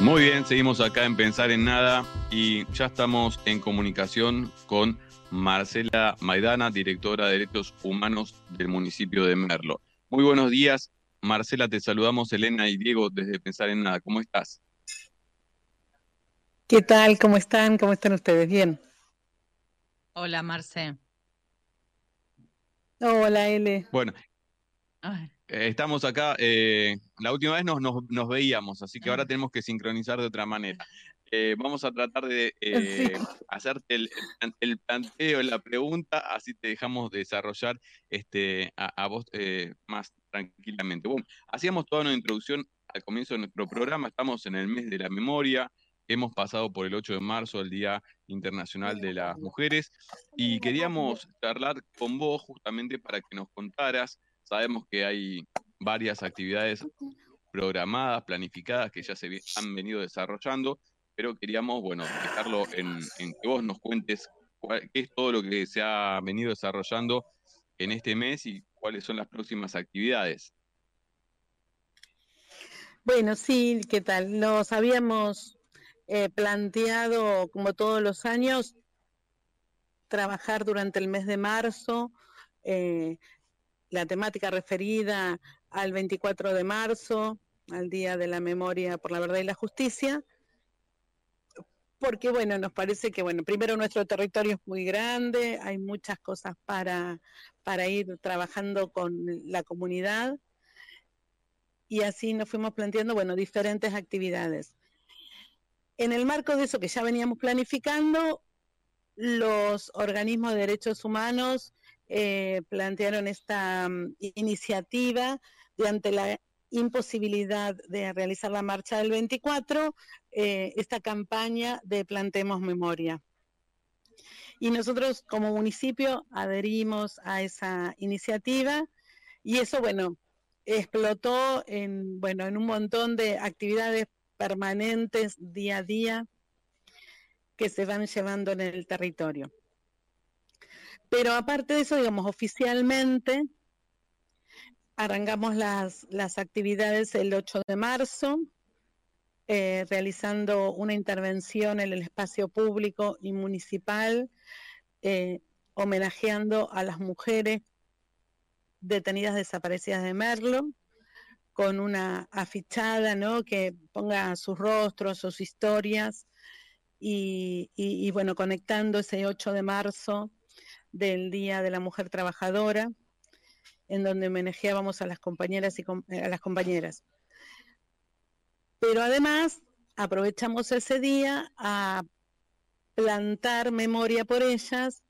Muy bien, seguimos acá en Pensar en Nada y ya estamos en comunicación con Marcela Maidana, directora de Derechos Humanos del municipio de Merlo. Muy buenos días, Marcela, te saludamos Elena y Diego desde Pensar en Nada. ¿Cómo estás? ¿Qué tal? ¿Cómo están? ¿Cómo están ustedes? Bien. Hola, Marce. Hola, L. Bueno, estamos acá. Eh, la última vez nos, nos, veíamos, así que ahora tenemos que sincronizar de otra manera. Eh, vamos a tratar de hacerte el, el, planteo, la pregunta, así te dejamos desarrollar este, a, a vos más tranquilamente. Bueno, hacíamos toda una introducción al comienzo de nuestro programa, estamos en el mes de la memoria, hemos pasado por el 8 de marzo, el Día Internacional de las Mujeres, y queríamos charlar con vos justamente para que nos contaras, sabemos que hay varias actividades programadas, planificadas, que ya se han venido desarrollando, pero queríamos, bueno, dejarlo en, que vos nos cuentes qué es todo lo que se ha venido desarrollando en este mes y cuáles son las próximas actividades. Bueno, sí, ¿qué tal? Nos habíamos eh, planteado, como todos los años, trabajar durante el mes de marzo eh, la temática referida al 24 de marzo, al Día de la Memoria por la Verdad y la Justicia, porque bueno, nos parece que bueno, primero nuestro territorio es muy grande, hay muchas cosas para, para ir trabajando con la comunidad y así nos fuimos planteando, bueno, diferentes actividades. En el marco de eso que ya veníamos planificando, los organismos de derechos humanos eh, plantearon esta mm, iniciativa de ante la imposibilidad de realizar la marcha del 24, eh, esta campaña de Plantemos Memoria. Y nosotros como municipio adherimos a esa iniciativa y eso, bueno, explotó en, bueno, en un montón de actividades permanentes día a día que se van llevando en el territorio. Pero aparte de eso, digamos, oficialmente arrancamos las, las actividades el 8 de marzo, eh, realizando una intervención en el espacio público y municipal, eh, homenajeando a las mujeres detenidas desaparecidas de Merlo, con una afichada, ¿no? Que ponga sus rostros, sus historias, y, y, bueno, conectando ese 8 de marzo del Día de la Mujer Trabajadora, en donde homenajeábamos a las compañeras y a las compañeras. Pero además aprovechamos ese día a plantar memoria por ellas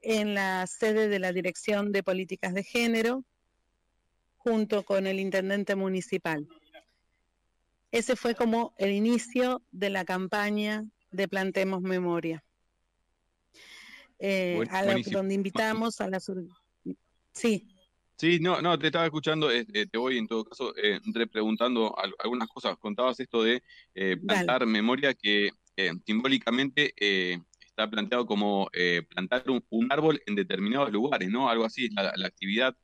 en la sede de la Dirección de Políticas de Género, junto con el intendente municipal. Ese fue como el inicio de la campaña de Plantemos Memoria. Eh, donde invitamos a las... Sí. Sí, no, no, te estaba escuchando, eh, eh, te voy en todo caso eh, preguntando algunas cosas. Contabas esto de plantar memoria que simbólicamente está planteado como plantar un, árbol en determinados lugares, ¿no? Algo así, la, la actividad.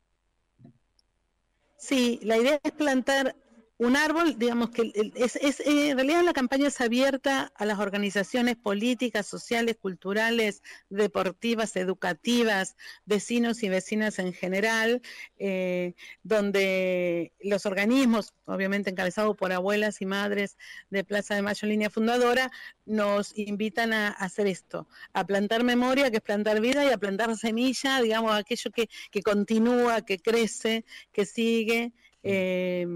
Sí, la idea es plantar un árbol, digamos que es, eh, en realidad la campaña es abierta a las organizaciones políticas, sociales, culturales, deportivas, educativas, vecinos y vecinas en general, eh, donde los organismos, obviamente encabezados por abuelas y madres de Plaza de Mayo Línea Fundadora, nos invitan a, hacer esto, a plantar memoria, que es plantar vida, y a plantar semilla, digamos, aquello que, que continúa, que crece, que sigue eh,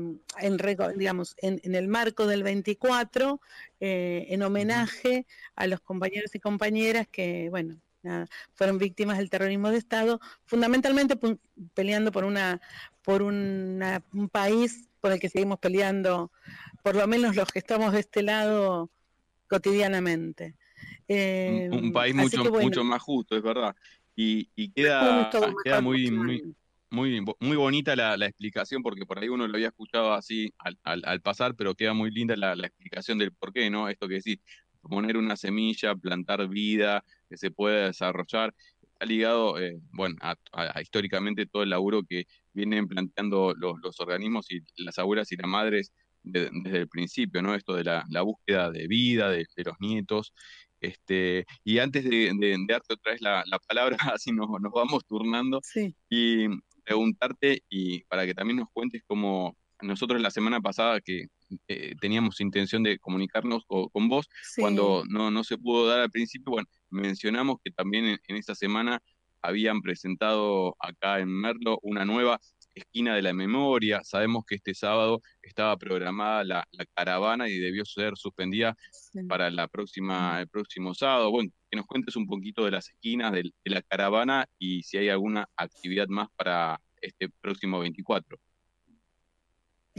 en, digamos, en, el marco del 24, eh, en homenaje a los compañeros y compañeras que, bueno, fueron víctimas del terrorismo de Estado, fundamentalmente peleando por una por un país por el que seguimos peleando, por lo menos los que estamos de este lado cotidianamente. un, un, país mucho, mucho más justo, es verdad. Y, y queda, queda muy, muy, muy, muy bonita la, explicación, porque por ahí uno lo había escuchado así al, pasar, pero queda muy linda la, explicación del por qué, ¿no? Esto que decís, poner una semilla, plantar vida, que se pueda desarrollar, está ligado, eh, bueno, a, históricamente todo el laburo que vienen planteando los, organismos y las abuelas y las madres desde el principio, ¿no? Esto de la, búsqueda de vida de, los nietos. Este, y antes de, darte otra vez la, palabra, así nos, nos vamos turnando, y preguntarte, y para que también nos cuentes cómo nosotros la semana pasada que eh, teníamos intención de comunicarnos con, vos, cuando no, no se pudo dar al principio, bueno, mencionamos que también en, esta semana habían presentado acá en Merlo una nueva esquina de la memoria. Sabemos que este sábado estaba programada la, caravana y debió ser suspendida para la próxima, el próximo sábado. Bueno, que nos cuentes un poquito de las esquinas de, la caravana y si hay alguna actividad más para este próximo 24.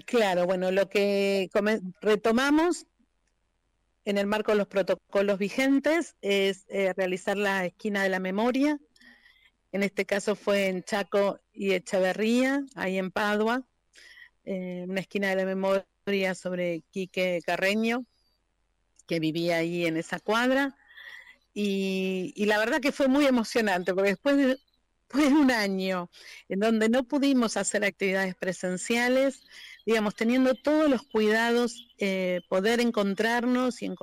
Claro, bueno, lo que retomamos en el marco de los protocolos vigentes es eh, realizar la esquina de la memoria. En este caso fue en Chaco y Echeverría, ahí en Padua, eh, una esquina de la memoria sobre Quique Carreño, que vivía ahí en esa cuadra. Y, y la verdad que fue muy emocionante, porque después de, después de un año en donde no pudimos hacer actividades presenciales, digamos, teniendo todos los cuidados, eh, poder encontrarnos y,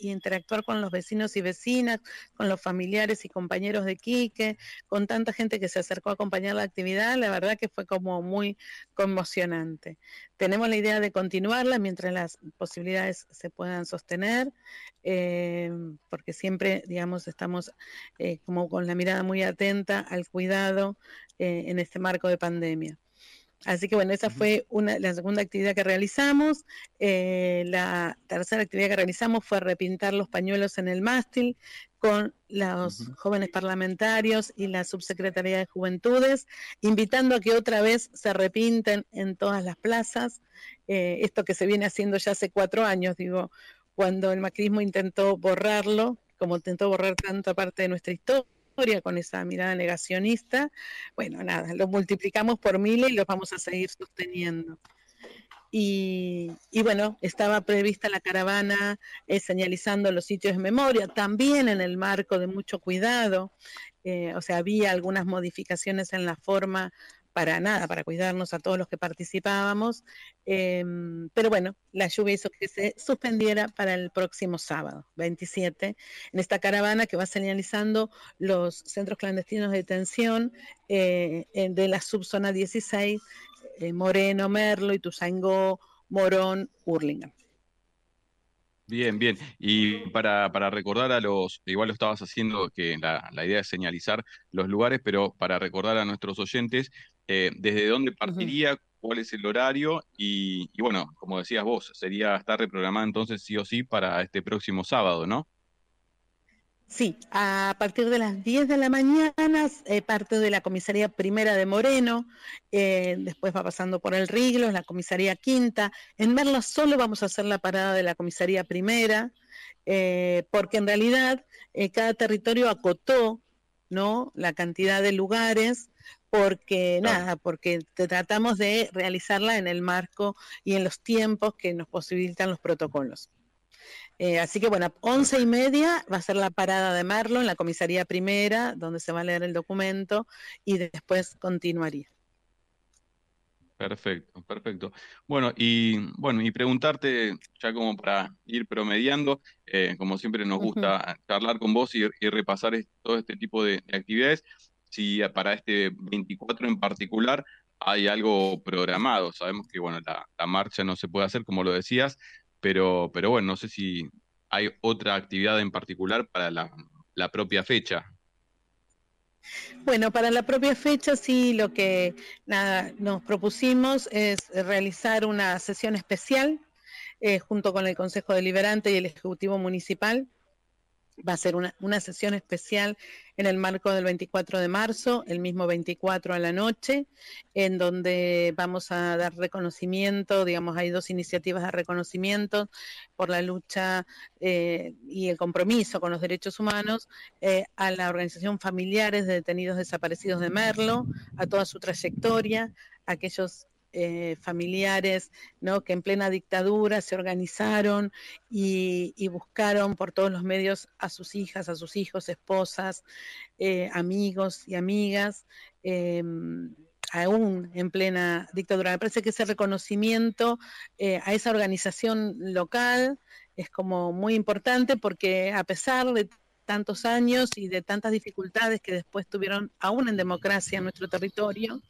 interactuar con los vecinos y vecinas, con los familiares y compañeros de Quique, con tanta gente que se acercó a acompañar la actividad, la verdad que fue como muy conmocionante. Tenemos la idea de continuarla mientras las posibilidades se puedan sostener, eh, porque siempre, digamos, estamos eh, como con la mirada muy atenta al cuidado en este marco de pandemia. Así que bueno, esa fue una, la segunda actividad que realizamos. Eh, la tercera actividad que realizamos fue repintar los pañuelos en el mástil con los jóvenes parlamentarios y la Subsecretaría de Juventudes, invitando a que otra vez se repinten en todas las plazas. Eh, esto que se viene haciendo ya hace cuatro años, digo, cuando el macrismo intentó borrarlo, como intentó borrar tanta parte de nuestra historia con esa mirada negacionista, bueno, nada, lo multiplicamos por mil y lo vamos a seguir sosteniendo. Y, bueno, estaba prevista la caravana eh, señalizando los sitios de memoria, también en el marco de mucho cuidado, eh, o sea, había algunas modificaciones en la forma para nada, para cuidarnos a todos los que participábamos. Em, pero bueno, la lluvia hizo que se suspendiera para el próximo sábado, 27, en esta caravana que va señalizando los centros clandestinos de detención eh, de la subzona 16, eh, Moreno, Merlo, Ituzaingó, Morón, Hurlingham. Bien, bien. Y para, recordar a los, igual lo estabas haciendo, que la, la, idea es señalizar los lugares, pero para recordar a nuestros oyentes, eh, desde dónde partiría, cuál es el horario y, bueno, como decías vos, sería estar reprogramada entonces sí o sí para este próximo sábado, ¿no? Sí, a partir de las 10 de la mañana, eh, parte de la comisaría primera de Moreno, eh, después va pasando por el Riglo, la comisaría quinta. En Merlo solo vamos a hacer la parada de la comisaría primera, porque en realidad cada territorio acotó ¿no? la cantidad de lugares porque nada, porque tratamos de realizarla en el marco y en los tiempos que nos posibilitan los protocolos. Eh, así que bueno, once y media va a ser la parada de Merlo en la comisaría primera, donde se va a leer el documento y después continuaría. Perfecto, perfecto. Bueno, y bueno, y preguntarte, ya como para ir promediando, eh, como siempre nos gusta charlar con vos y, repasar todo este tipo de actividades si para este 24 en particular hay algo programado. Sabemos que bueno, la, marcha no se puede hacer, como lo decías, pero, pero bueno, no sé si hay otra actividad en particular para la, propia fecha. Bueno, para la propia fecha sí, lo que nos propusimos es realizar una sesión especial eh, junto con el Consejo Deliberante y el Ejecutivo Municipal Va a ser una, una, sesión especial en el marco del 24 de marzo, el mismo 24 a la noche, en donde vamos a dar reconocimiento, digamos, hay dos iniciativas de reconocimiento por la lucha eh, y el compromiso con los derechos humanos eh, a la organización Familiares de Detenidos Desaparecidos de Merlo, a toda su trayectoria, a aquellos eh, familiares ¿no? que en plena dictadura se organizaron y, buscaron por todos los medios a sus hijas, a sus hijos, esposas, eh, amigos y amigas. Em, aún en plena dictadura. Me parece que ese reconocimiento eh, a esa organización local es como muy importante porque a pesar de tantos años y de tantas dificultades que después tuvieron aún en democracia en nuestro territorio,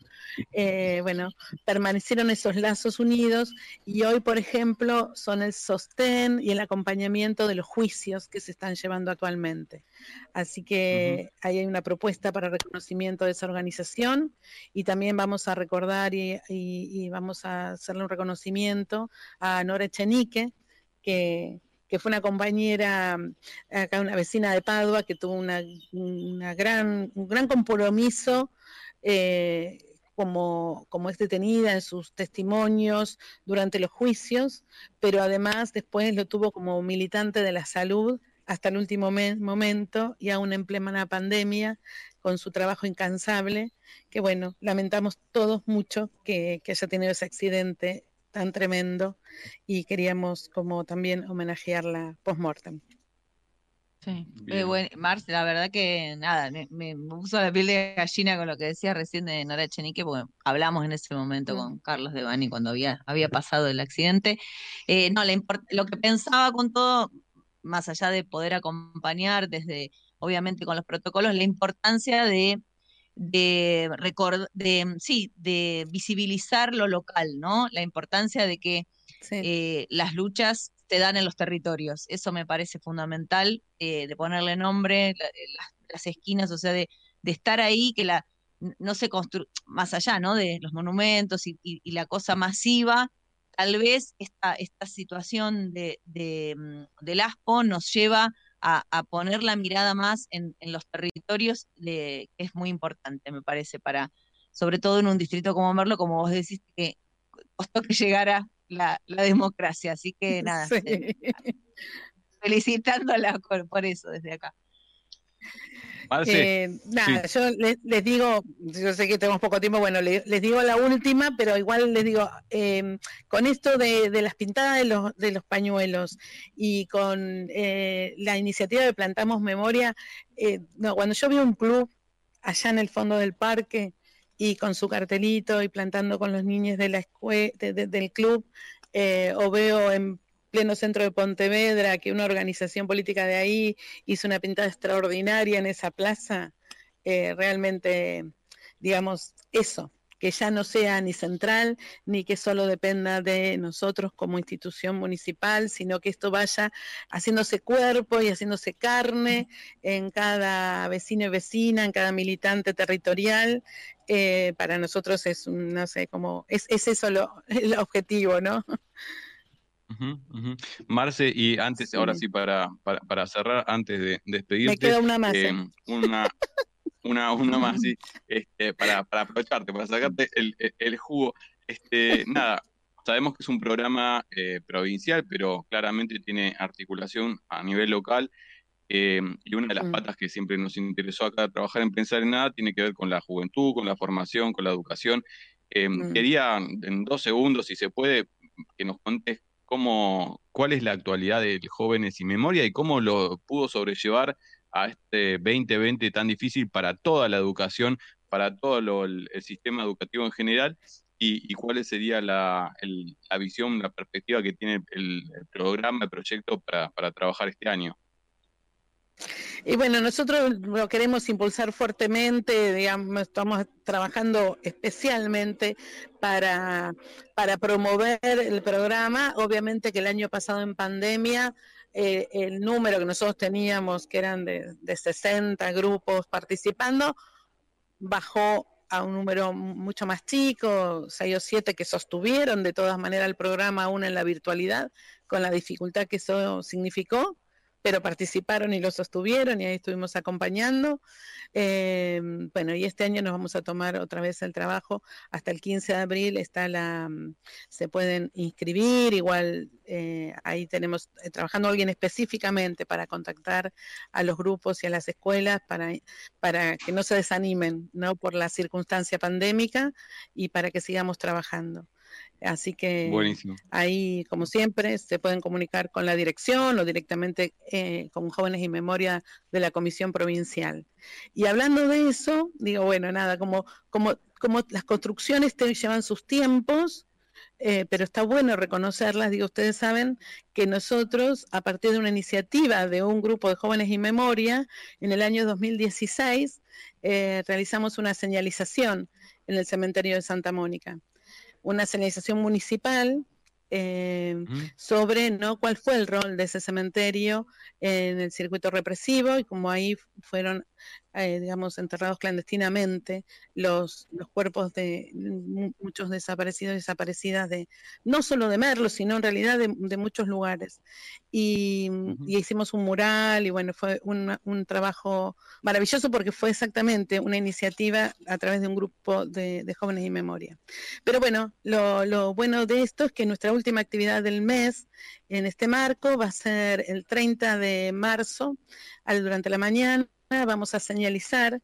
eh, bueno, permanecieron esos lazos unidos y hoy, por ejemplo, son el sostén y el acompañamiento de los juicios que se están llevando actualmente. Así que ahí hay una propuesta para reconocimiento de esa organización y también vamos a recordar y, y vamos a hacerle un reconocimiento a Nora Echenique, que que fue una compañera, acá una vecina de Padua, que tuvo una, gran, un gran compromiso eh, como, como es detenida en sus testimonios durante los juicios, pero además después lo tuvo como militante de la salud hasta el último momento y aún en plena pandemia, con su trabajo incansable, que bueno, lamentamos todos mucho que, que haya tenido ese accidente tan tremendo y queríamos como también homenajearla post-mortem. Sí, eh, bueno, Marce, la verdad que nada, me, me, puso la piel de gallina con lo que decía recién de Nora Chenique, porque hablamos en ese momento mm. con Carlos Devani cuando había, había pasado el accidente. Eh, no, lo que pensaba con todo, más allá de poder acompañar desde, obviamente con los protocolos, la importancia de de, de, sí, de visibilizar lo local, ¿no? La importancia de que eh, las luchas se dan en los territorios. Eso me parece fundamental, eh, de ponerle nombre, eh, las, esquinas, o sea, de, estar ahí, que la no se construye, más allá, ¿no? De los monumentos y, la cosa masiva, tal vez esta, esta situación de, de, mm, del ASPO nos lleva a, poner la mirada más en, los territorios, que es muy importante, me parece, para, sobre todo en un distrito como Merlo, como vos decís, que costó que llegara la, democracia. Así que nada, eh, felicitándola por eso desde acá. Eh, nada, yo les, digo, yo sé que tenemos poco tiempo, bueno, les, digo la última, pero igual les digo, em, con esto de, las pintadas de los, de los pañuelos y con eh, la iniciativa de Plantamos Memoria, eh, no, cuando yo veo un club allá en el fondo del parque y con su cartelito y plantando con los niños de la escuela, del club, o veo en pleno centro de Pontevedra, que una organización política de ahí hizo una pintada extraordinaria en esa plaza, eh, realmente, digamos, eso, que ya no sea ni central, ni que solo dependa de nosotros como institución municipal, sino que esto vaya haciéndose cuerpo y haciéndose carne en cada vecino y vecina, en cada militante territorial. Eh, para nosotros es, no sé, como, es, es eso lo, el objetivo, ¿no? Marce, y antes, ahora sí, para, para, cerrar, antes de, despedirte. Me queda una más. Eh, una, una, una más, sí, este, para, para aprovecharte, para sacarte el, el jugo. Este, nada, sabemos que es un programa eh, provincial, pero claramente tiene articulación a nivel local. Eh, y una de las mm. patas que siempre nos interesó acá trabajar en Pensar en Nada tiene que ver con la juventud, con la formación, con la educación. Mm. Quería en dos segundos, si se puede, que nos contes cómo, cuál es la actualidad de Jóvenes y Memoria y cómo lo pudo sobrellevar a este 2020 tan difícil para toda la educación, para todo el, sistema educativo en general, y, cuál sería la, visión, la perspectiva que tiene el, programa, el proyecto para trabajar este año. Y bueno, nosotros lo queremos impulsar fuertemente, digamos, estamos trabajando especialmente para, para promover el programa. Obviamente que el año pasado en pandemia, eh, el número que nosotros teníamos, que eran de, de 60 grupos participando, bajó a un número mucho más chico, seis o siete que sostuvieron de todas maneras el programa aún en la virtualidad, con la dificultad que eso significó pero participaron y lo sostuvieron y ahí estuvimos acompañando. Eh, bueno, y este año nos vamos a tomar otra vez el trabajo. Hasta el 15 de abril está la, mm, se pueden inscribir, igual eh, ahí tenemos eh, trabajando alguien específicamente para contactar a los grupos y a las escuelas para, para que no se desanimen ¿no? por la circunstancia pandémica y para que sigamos trabajando. Así que ahí, como siempre, se pueden comunicar con la dirección o directamente eh, con Jóvenes y Memoria de la Comisión Provincial. Y hablando de eso, digo, bueno, nada, como, como, como las construcciones te llevan sus tiempos, eh, pero está bueno reconocerlas. Digo, ustedes saben que nosotros, a partir de una iniciativa de un grupo de jóvenes y memoria, en el año 2016, eh, realizamos una señalización en el cementerio de Santa Mónica. Una señalización municipal eh, sobre ¿no? cuál fue el rol de ese cementerio en el circuito represivo y como ahí fueron eh, digamos, enterrados clandestinamente los, los cuerpos de muchos desaparecidos y desaparecidas de, no solo de Merlo, sino en realidad de, muchos lugares. Y, hicimos un mural y bueno, fue un, un, trabajo maravilloso porque fue exactamente una iniciativa a través de un grupo de, de jóvenes y memoria. Pero bueno, lo, lo bueno de esto es que nuestra última actividad del mes en este marco va a ser el 30 de marzo, al, durante la mañana vamos a señalizar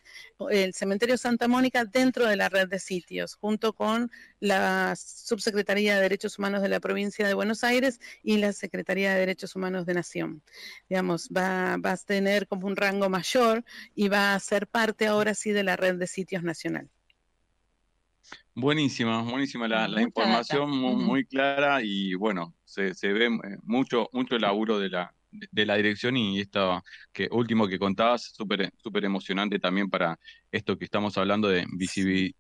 el cementerio Santa Mónica dentro de la red de sitios, junto con la Subsecretaría de Derechos Humanos de la provincia de Buenos Aires y la Secretaría de Derechos Humanos de Nación. Digamos, va, a tener como un rango mayor y va a ser parte ahora sí de la red de sitios nacional. Buenísima, buenísima la, información, muy, clara y bueno, se, se ve eh, mucho, mucho laburo de la, de la dirección y esto que último que contabas, súper super emocionante también para esto que estamos hablando de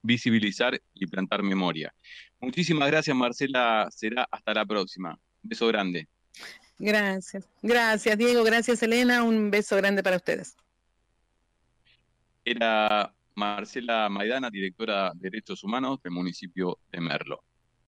visibilizar y plantar memoria. Muchísimas gracias, Marcela. Será hasta la próxima. beso grande. Gracias. Gracias, Diego. Gracias, Elena. Un beso grande para ustedes. Era Marcela Maidana, directora de Derechos Humanos del municipio de Merlo.